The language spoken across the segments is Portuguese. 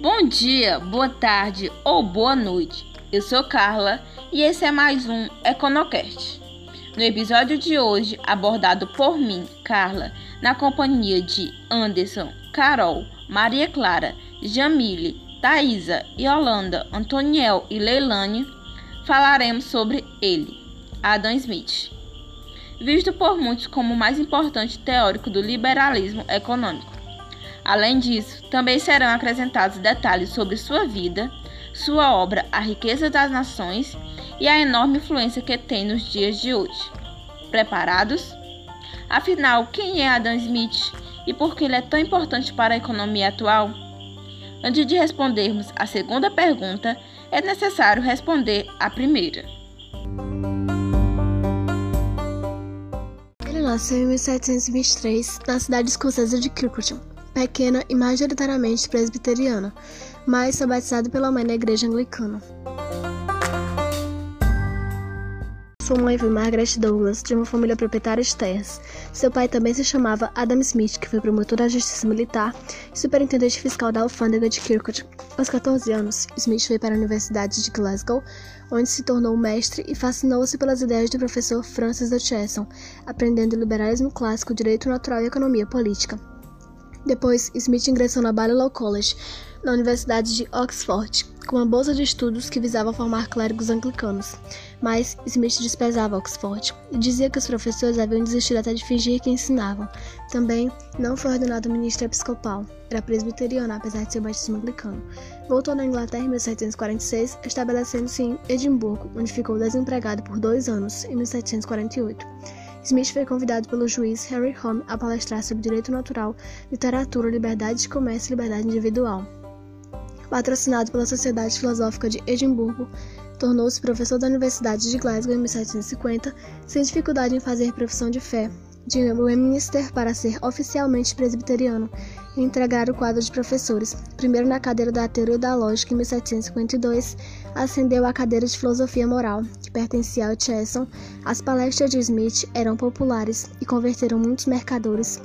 Bom dia, boa tarde ou boa noite. Eu sou Carla e esse é mais um Econocast. No episódio de hoje, abordado por mim, Carla, na companhia de Anderson, Carol, Maria Clara, Jamile, Thaisa, Yolanda, Antoniel e Leilane, falaremos sobre ele, Adam Smith, visto por muitos como o mais importante teórico do liberalismo econômico. Além disso, também serão acrescentados detalhes sobre sua vida, sua obra A Riqueza das Nações e a enorme influência que tem nos dias de hoje. Preparados? Afinal, quem é Adam Smith e por que ele é tão importante para a economia atual? Antes de respondermos a segunda pergunta, é necessário responder a primeira. Ele nasceu em 1723 na cidade escocesa de Kirkcudbright pequena e majoritariamente presbiteriana, mas foi batizado pela mãe na igreja anglicana. Sua mãe foi Margaret Douglas, de uma família proprietária de terras. Seu pai também se chamava Adam Smith, que foi promotor da Justiça Militar e superintendente fiscal da alfândega de Kirkwood. Aos 14 anos, Smith foi para a Universidade de Glasgow, onde se tornou mestre e fascinou-se pelas ideias do professor Francis Hutcheson, aprendendo liberalismo clássico, direito natural e economia política. Depois, Smith ingressou na Balliol College, na Universidade de Oxford, com uma bolsa de estudos que visava formar clérigos anglicanos. Mas Smith desprezava Oxford e dizia que os professores haviam desistido até de fingir que ensinavam. Também não foi ordenado ministro episcopal. Era presbiteriano, apesar de ser batismo anglicano. Voltou na Inglaterra em 1746, estabelecendo-se em Edimburgo, onde ficou desempregado por dois anos, em 1748. Smith foi convidado pelo juiz Harry Home a palestrar sobre direito natural, literatura, liberdade de comércio e liberdade individual. Patrocinado pela Sociedade Filosófica de Edimburgo, tornou-se professor da Universidade de Glasgow em 1750, sem dificuldade em fazer profissão de fé, de Westminster para ser oficialmente presbiteriano e entregar o quadro de professores, primeiro na cadeira da Teoria da Lógica em 1752, ascendeu à cadeira de Filosofia Moral, que pertencia ao Chesson. As palestras de Smith eram populares e converteram muitos mercadores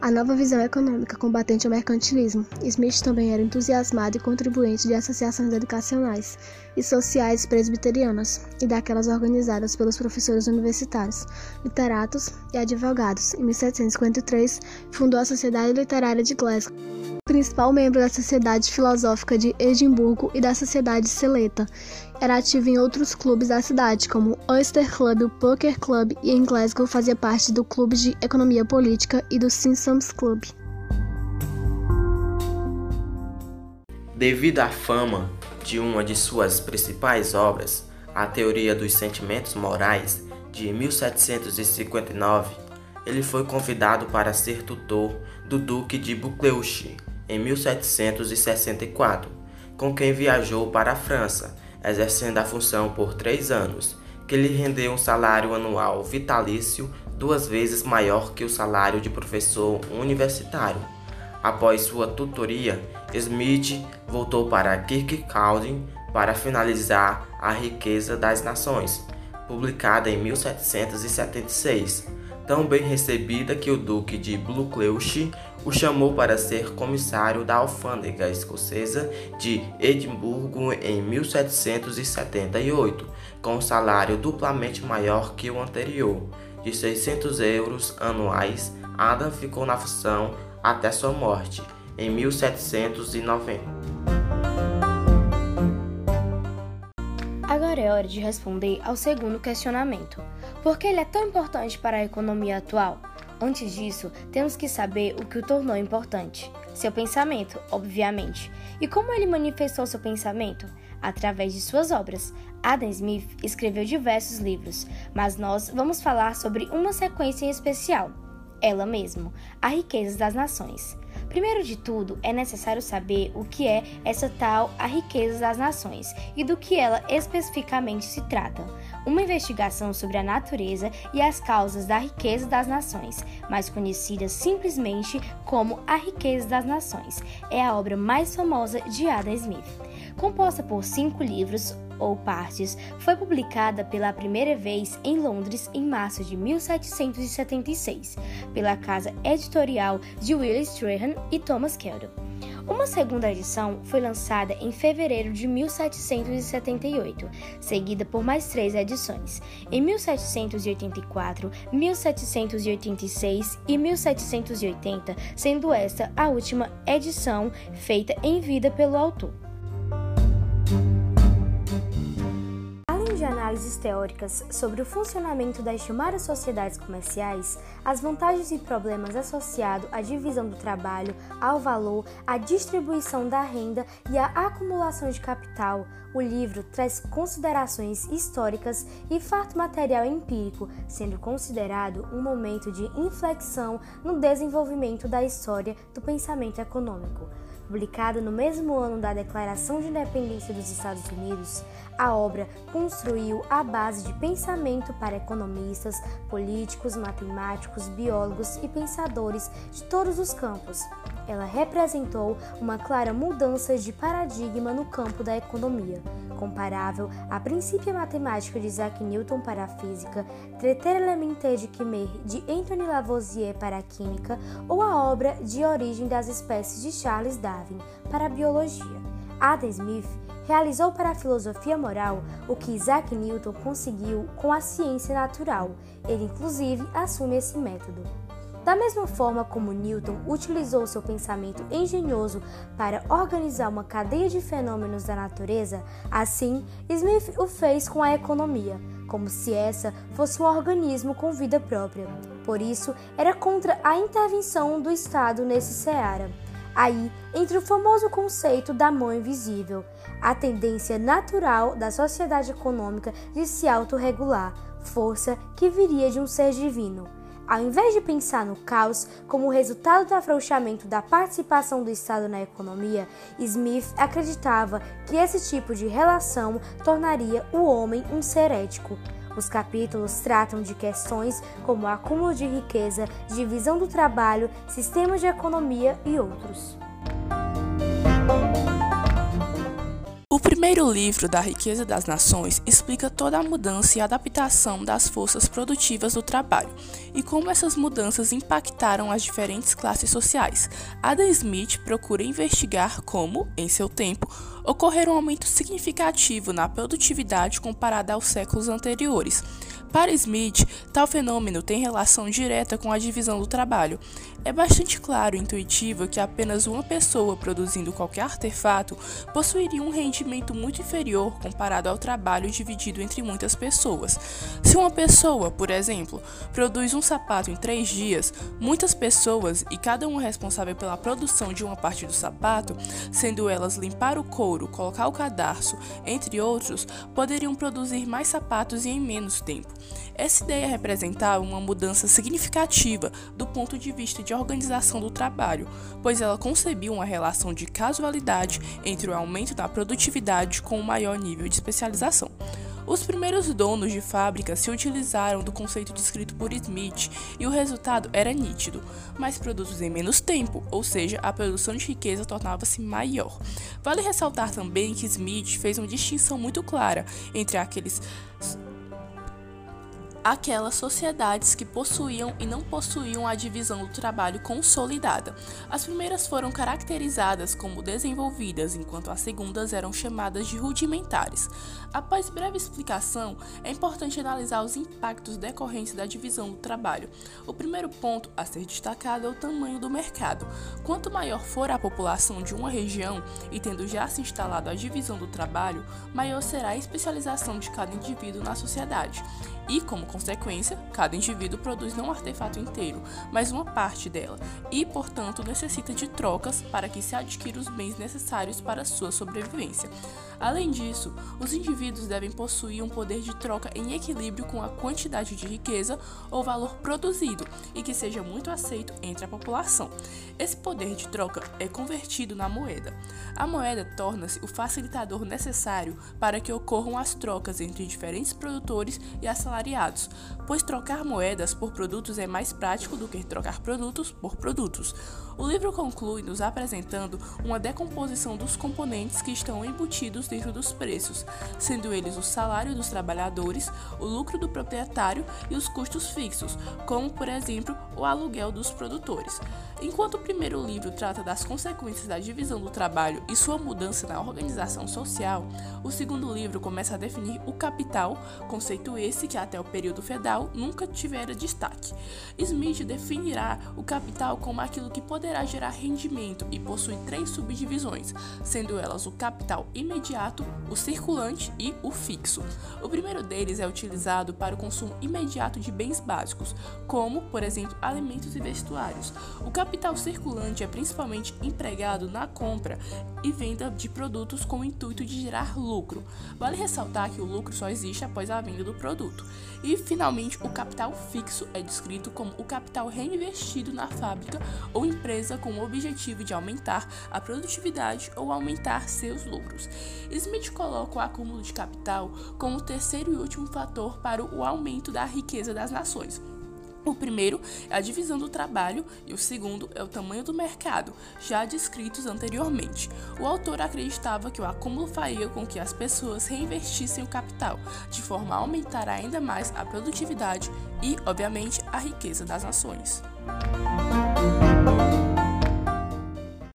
a nova visão econômica combatente ao mercantilismo. Smith também era entusiasmado e contribuinte de associações educacionais e sociais presbiterianas e daquelas organizadas pelos professores universitários, literatos e advogados. Em 1753, fundou a Sociedade Literária de Glasgow principal membro da Sociedade Filosófica de Edimburgo e da Sociedade Seleta. Era ativo em outros clubes da cidade, como o Oyster Club, o Poker Club e em Glasgow fazia parte do Clube de Economia Política e do Simpsons Club. Devido à fama de uma de suas principais obras, A Teoria dos Sentimentos Morais, de 1759, ele foi convidado para ser tutor do Duque de Buccleuch em 1764, com quem viajou para a França, exercendo a função por três anos, que lhe rendeu um salário anual vitalício duas vezes maior que o salário de professor universitário. Após sua tutoria, Smith voltou para Kirkcaldy para finalizar A Riqueza das Nações, publicada em 1776 tão bem recebida que o Duque de Buccleuch o chamou para ser comissário da alfândega escocesa de Edimburgo em 1778, com um salário duplamente maior que o anterior, de 600 euros anuais. Adam ficou na função até sua morte, em 1790. Agora é hora de responder ao segundo questionamento. Por que ele é tão importante para a economia atual? Antes disso, temos que saber o que o tornou importante. Seu pensamento, obviamente. E como ele manifestou seu pensamento? Através de suas obras. Adam Smith escreveu diversos livros, mas nós vamos falar sobre uma sequência em especial. Ela mesmo, A Riqueza das Nações. Primeiro de tudo, é necessário saber o que é essa tal a riqueza das nações e do que ela especificamente se trata. Uma investigação sobre a natureza e as causas da riqueza das nações, mais conhecida simplesmente como A Riqueza das Nações, é a obra mais famosa de Adam Smith. Composta por cinco livros, ou partes, foi publicada pela primeira vez em Londres em março de 1776, pela casa editorial de Willis Strahan e Thomas Keldon. Uma segunda edição foi lançada em fevereiro de 1778, seguida por mais três edições, em 1784, 1786 e 1780, sendo esta a última edição feita em vida pelo autor. Análises teóricas sobre o funcionamento das chamadas sociedades comerciais, as vantagens e problemas associados à divisão do trabalho, ao valor, à distribuição da renda e à acumulação de capital, o livro traz considerações históricas e fato material empírico, sendo considerado um momento de inflexão no desenvolvimento da história do pensamento econômico. Publicada no mesmo ano da Declaração de Independência dos Estados Unidos, a obra construiu a base de pensamento para economistas, políticos, matemáticos, biólogos e pensadores de todos os campos. Ela representou uma clara mudança de paradigma no campo da economia, comparável à princípio matemática de Isaac Newton para a física, Traité élémentaire de Chimère de Anthony Lavoisier para a química ou a obra De Origem das Espécies de Charles Darwin para a biologia. Adam Smith realizou para a filosofia moral o que Isaac Newton conseguiu com a ciência natural. Ele, inclusive, assume esse método. Da mesma forma como Newton utilizou seu pensamento engenhoso para organizar uma cadeia de fenômenos da natureza, assim Smith o fez com a economia, como se essa fosse um organismo com vida própria. Por isso, era contra a intervenção do Estado nesse seara. Aí entra o famoso conceito da mão invisível, a tendência natural da sociedade econômica de se autorregular, força que viria de um ser divino. Ao invés de pensar no caos como resultado do afrouxamento da participação do Estado na economia, Smith acreditava que esse tipo de relação tornaria o homem um ser ético. Os capítulos tratam de questões como acúmulo de riqueza, divisão do trabalho, sistemas de economia e outros. Primeiro livro da Riqueza das Nações explica toda a mudança e adaptação das forças produtivas do trabalho e como essas mudanças impactaram as diferentes classes sociais. Adam Smith procura investigar como, em seu tempo, ocorreu um aumento significativo na produtividade comparada aos séculos anteriores. Para Smith, tal fenômeno tem relação direta com a divisão do trabalho. É bastante claro e intuitivo que apenas uma pessoa produzindo qualquer artefato possuiria um rendimento muito inferior comparado ao trabalho dividido entre muitas pessoas. Se uma pessoa, por exemplo, produz um sapato em três dias, muitas pessoas, e cada uma responsável pela produção de uma parte do sapato, sendo elas limpar o couro, colocar o cadarço, entre outros, poderiam produzir mais sapatos e em menos tempo. Essa ideia representava uma mudança significativa do ponto de vista de organização do trabalho, pois ela concebia uma relação de casualidade entre o aumento da produtividade com o maior nível de especialização. Os primeiros donos de fábrica se utilizaram do conceito descrito por Smith e o resultado era nítido, mais produtos em menos tempo, ou seja, a produção de riqueza tornava-se maior. Vale ressaltar também que Smith fez uma distinção muito clara entre aqueles aquelas sociedades que possuíam e não possuíam a divisão do trabalho consolidada. As primeiras foram caracterizadas como desenvolvidas, enquanto as segundas eram chamadas de rudimentares. Após breve explicação, é importante analisar os impactos decorrentes da divisão do trabalho. O primeiro ponto a ser destacado é o tamanho do mercado. Quanto maior for a população de uma região e tendo já se instalado a divisão do trabalho, maior será a especialização de cada indivíduo na sociedade. E, como consequência, cada indivíduo produz não um artefato inteiro, mas uma parte dela, e, portanto, necessita de trocas para que se adquira os bens necessários para sua sobrevivência. Além disso, os indivíduos devem possuir um poder de troca em equilíbrio com a quantidade de riqueza ou valor produzido e que seja muito aceito entre a população. Esse poder de troca é convertido na moeda. A moeda torna-se o facilitador necessário para que ocorram as trocas entre diferentes produtores e assalariados pois trocar moedas por produtos é mais prático do que trocar produtos por produtos. O livro conclui nos apresentando uma decomposição dos componentes que estão embutidos dentro dos preços, sendo eles o salário dos trabalhadores, o lucro do proprietário e os custos fixos, como por exemplo o aluguel dos produtores. Enquanto o primeiro livro trata das consequências da divisão do trabalho e sua mudança na organização social, o segundo livro começa a definir o capital, conceito esse que até o período feudal nunca tivera destaque. Smith definirá o capital como aquilo que poderá gerar rendimento e possui três subdivisões, sendo elas o capital imediato, o circulante e o fixo. O primeiro deles é utilizado para o consumo imediato de bens básicos, como, por exemplo, alimentos e vestuários. O capital circulante é principalmente empregado na compra e venda de produtos com o intuito de gerar lucro. Vale ressaltar que o lucro só existe após a venda do produto. E, finalmente, o capital fixo é descrito como o capital reinvestido na fábrica ou empresa com o objetivo de aumentar a produtividade ou aumentar seus lucros. Smith coloca o acúmulo de capital como o terceiro e último fator para o aumento da riqueza das nações. O primeiro é a divisão do trabalho e o segundo é o tamanho do mercado, já descritos anteriormente. O autor acreditava que o acúmulo faria com que as pessoas reinvestissem o capital, de forma a aumentar ainda mais a produtividade e, obviamente, a riqueza das nações.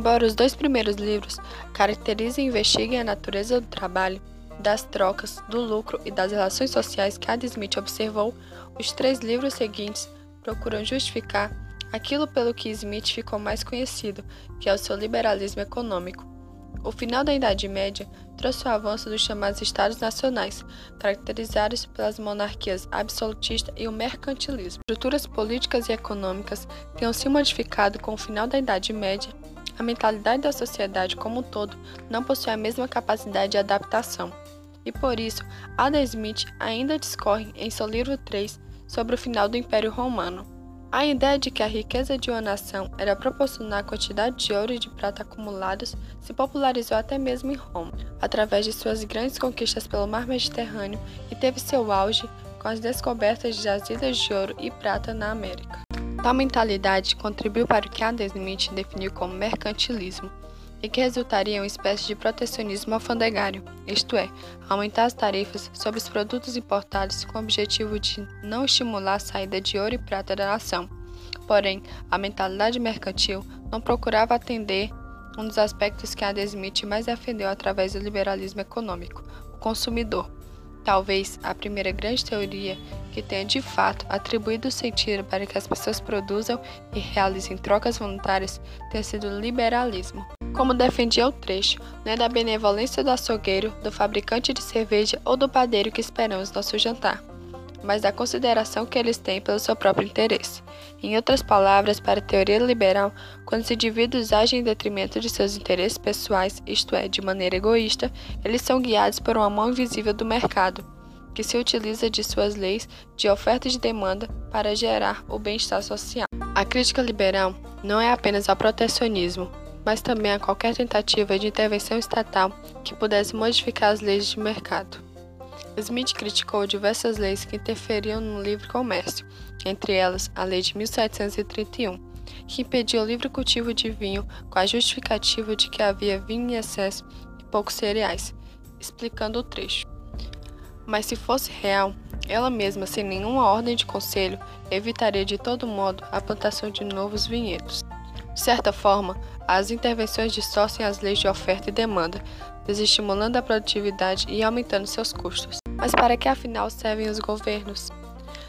Embora os dois primeiros livros caracterizem e investiguem a natureza do trabalho, das trocas, do lucro e das relações sociais que Adam Smith observou, os três livros seguintes procuram justificar aquilo pelo que Smith ficou mais conhecido, que é o seu liberalismo econômico. O final da Idade Média trouxe o avanço dos chamados Estados Nacionais, caracterizados pelas monarquias absolutistas e o mercantilismo. Estruturas políticas e econômicas tenham se modificado com o final da Idade Média. A mentalidade da sociedade como um todo não possui a mesma capacidade de adaptação. E por isso, Adam Smith ainda discorre em seu livro 3 sobre o final do Império Romano. A ideia de que a riqueza de uma nação era proporcionar a quantidade de ouro e de prata acumulados se popularizou até mesmo em Roma, através de suas grandes conquistas pelo mar Mediterrâneo e teve seu auge com as descobertas de jazidas de ouro e prata na América. Tal mentalidade contribuiu para o que Adam Smith definiu como mercantilismo, e que resultaria em uma espécie de protecionismo alfandegário, isto é, aumentar as tarifas sobre os produtos importados com o objetivo de não estimular a saída de ouro e prata da nação. Porém, a mentalidade mercantil não procurava atender um dos aspectos que Adam Smith mais defendeu através do liberalismo econômico, o consumidor. Talvez a primeira grande teoria que tenha de fato atribuído sentido para que as pessoas produzam e realizem trocas voluntárias tenha sido o liberalismo. Como defendia o trecho, não é da benevolência do açougueiro, do fabricante de cerveja ou do padeiro que esperamos nosso jantar, mas da consideração que eles têm pelo seu próprio interesse. Em outras palavras, para a teoria liberal, quando os indivíduos agem em detrimento de seus interesses pessoais, isto é, de maneira egoísta, eles são guiados por uma mão invisível do mercado, que se utiliza de suas leis de oferta e de demanda para gerar o bem-estar social. A crítica liberal não é apenas ao protecionismo, mas também a qualquer tentativa de intervenção estatal que pudesse modificar as leis de mercado. Smith criticou diversas leis que interferiam no livre comércio, entre elas a Lei de 1731, que impedia o livre cultivo de vinho com a justificativa de que havia vinho em excesso e poucos cereais, explicando o trecho. Mas se fosse real, ela mesma, sem nenhuma ordem de conselho, evitaria de todo modo a plantação de novos vinhedos. De certa forma, as intervenções distorcem as leis de oferta e demanda, desestimulando a produtividade e aumentando seus custos. Mas para que afinal servem os governos?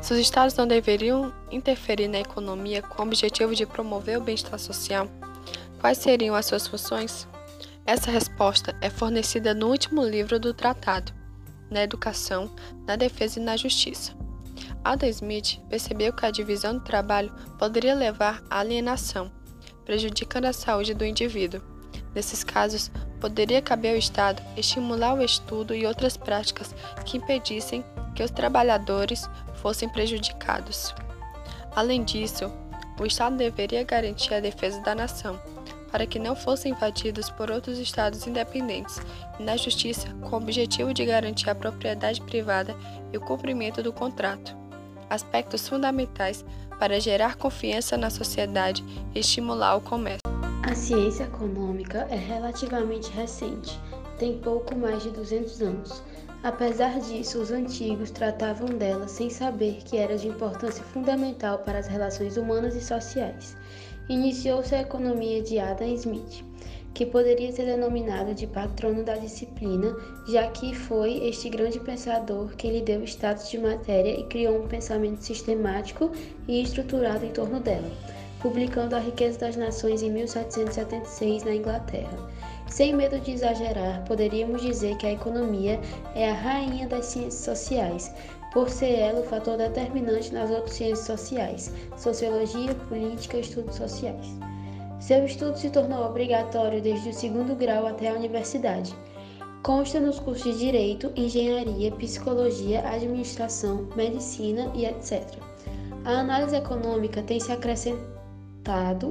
Se os estados não deveriam interferir na economia com o objetivo de promover o bem-estar social, quais seriam as suas funções? Essa resposta é fornecida no último livro do tratado, na educação, na defesa e na justiça. Adam Smith percebeu que a divisão do trabalho poderia levar à alienação prejudicando a saúde do indivíduo. Nesses casos, poderia caber ao Estado estimular o estudo e outras práticas que impedissem que os trabalhadores fossem prejudicados. Além disso, o Estado deveria garantir a defesa da nação, para que não fossem invadidos por outros estados independentes e na justiça com o objetivo de garantir a propriedade privada e o cumprimento do contrato. Aspectos fundamentais para gerar confiança na sociedade e estimular o comércio. A ciência econômica é relativamente recente, tem pouco mais de 200 anos. Apesar disso, os antigos tratavam dela sem saber que era de importância fundamental para as relações humanas e sociais. Iniciou-se a economia de Adam Smith, que poderia ser denominado de patrono da disciplina, já que foi este grande pensador quem lhe deu status de matéria e criou um pensamento sistemático e estruturado em torno dela, publicando A Riqueza das Nações em 1776 na Inglaterra. Sem medo de exagerar, poderíamos dizer que a economia é a rainha das ciências sociais, por ser ela o fator determinante nas outras ciências sociais, sociologia, política estudos sociais. Seu estudo se tornou obrigatório desde o segundo grau até a universidade. Consta nos cursos de Direito, Engenharia, Psicologia, Administração, Medicina e etc. A análise econômica tem se acrescentado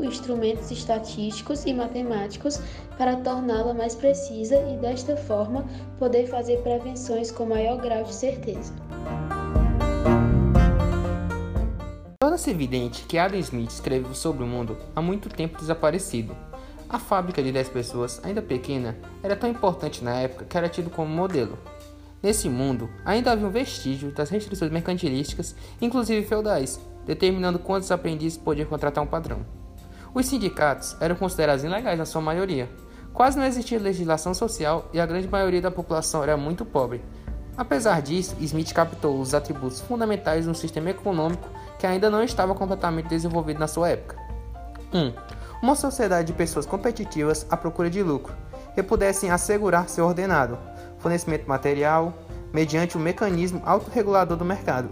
instrumentos estatísticos e matemáticos para torná-la mais precisa e, desta forma, poder fazer prevenções com maior grau de certeza. Torna-se evidente que Adam Smith escreveu sobre o mundo há muito tempo desaparecido. A fábrica de 10 pessoas, ainda pequena, era tão importante na época que era tido como modelo. Nesse mundo, ainda havia um vestígio das restrições mercantilísticas, inclusive feudais, determinando quantos aprendizes podiam contratar um padrão. Os sindicatos eram considerados ilegais na sua maioria. Quase não existia legislação social e a grande maioria da população era muito pobre. Apesar disso, Smith captou os atributos fundamentais de um sistema econômico que ainda não estava completamente desenvolvido na sua época. 1. Um, uma sociedade de pessoas competitivas à procura de lucro, que pudessem assegurar seu ordenado fornecimento material, mediante o um mecanismo autorregulador do mercado.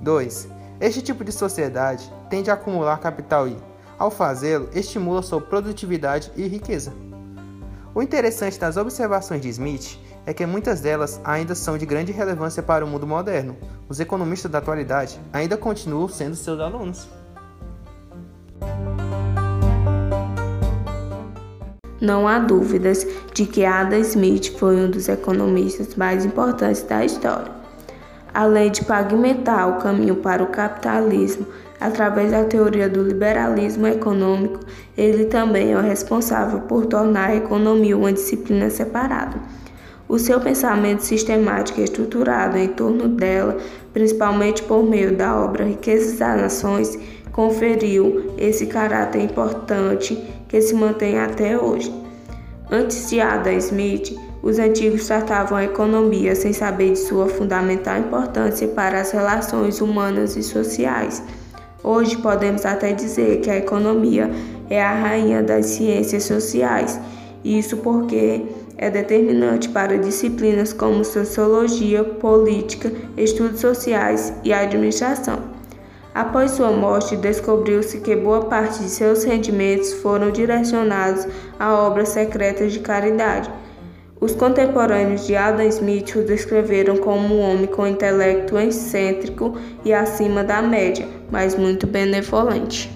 2. Este tipo de sociedade tende a acumular capital e, ao fazê-lo, estimula sua produtividade e riqueza. O interessante das observações de Smith é que muitas delas ainda são de grande relevância para o mundo moderno. Os economistas da atualidade ainda continuam sendo seus alunos. Não há dúvidas de que Adam Smith foi um dos economistas mais importantes da história. Além de pavimentar o caminho para o capitalismo através da teoria do liberalismo econômico, ele também é o responsável por tornar a economia uma disciplina separada. O seu pensamento sistemático e estruturado em torno dela, principalmente por meio da obra Riquezas das Nações, conferiu esse caráter importante que se mantém até hoje. Antes de Adam Smith, os antigos tratavam a economia sem saber de sua fundamental importância para as relações humanas e sociais. Hoje podemos até dizer que a economia é a rainha das ciências sociais, isso porque é determinante para disciplinas como sociologia, política, estudos sociais e administração. Após sua morte, descobriu-se que boa parte de seus rendimentos foram direcionados a obras secretas de caridade. Os contemporâneos de Adam Smith o descreveram como um homem com intelecto excêntrico e acima da média, mas muito benevolente.